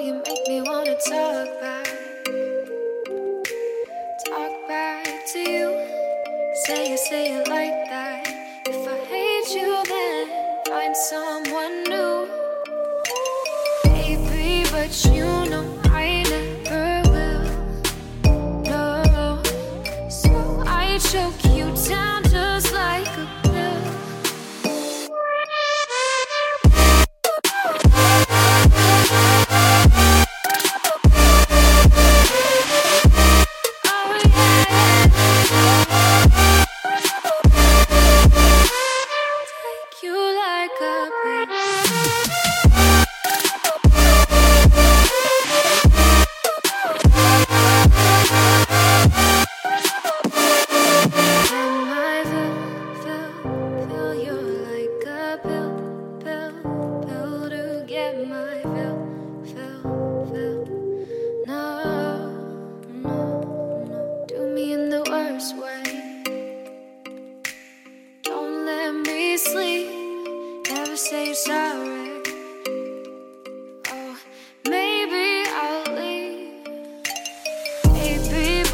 you make me wanna talk.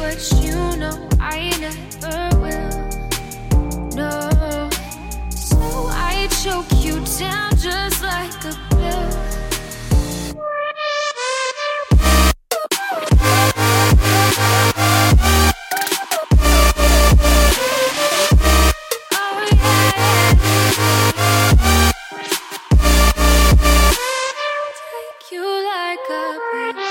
which you know I never will. No, so I choke you down just like a pill. Oh, you like a.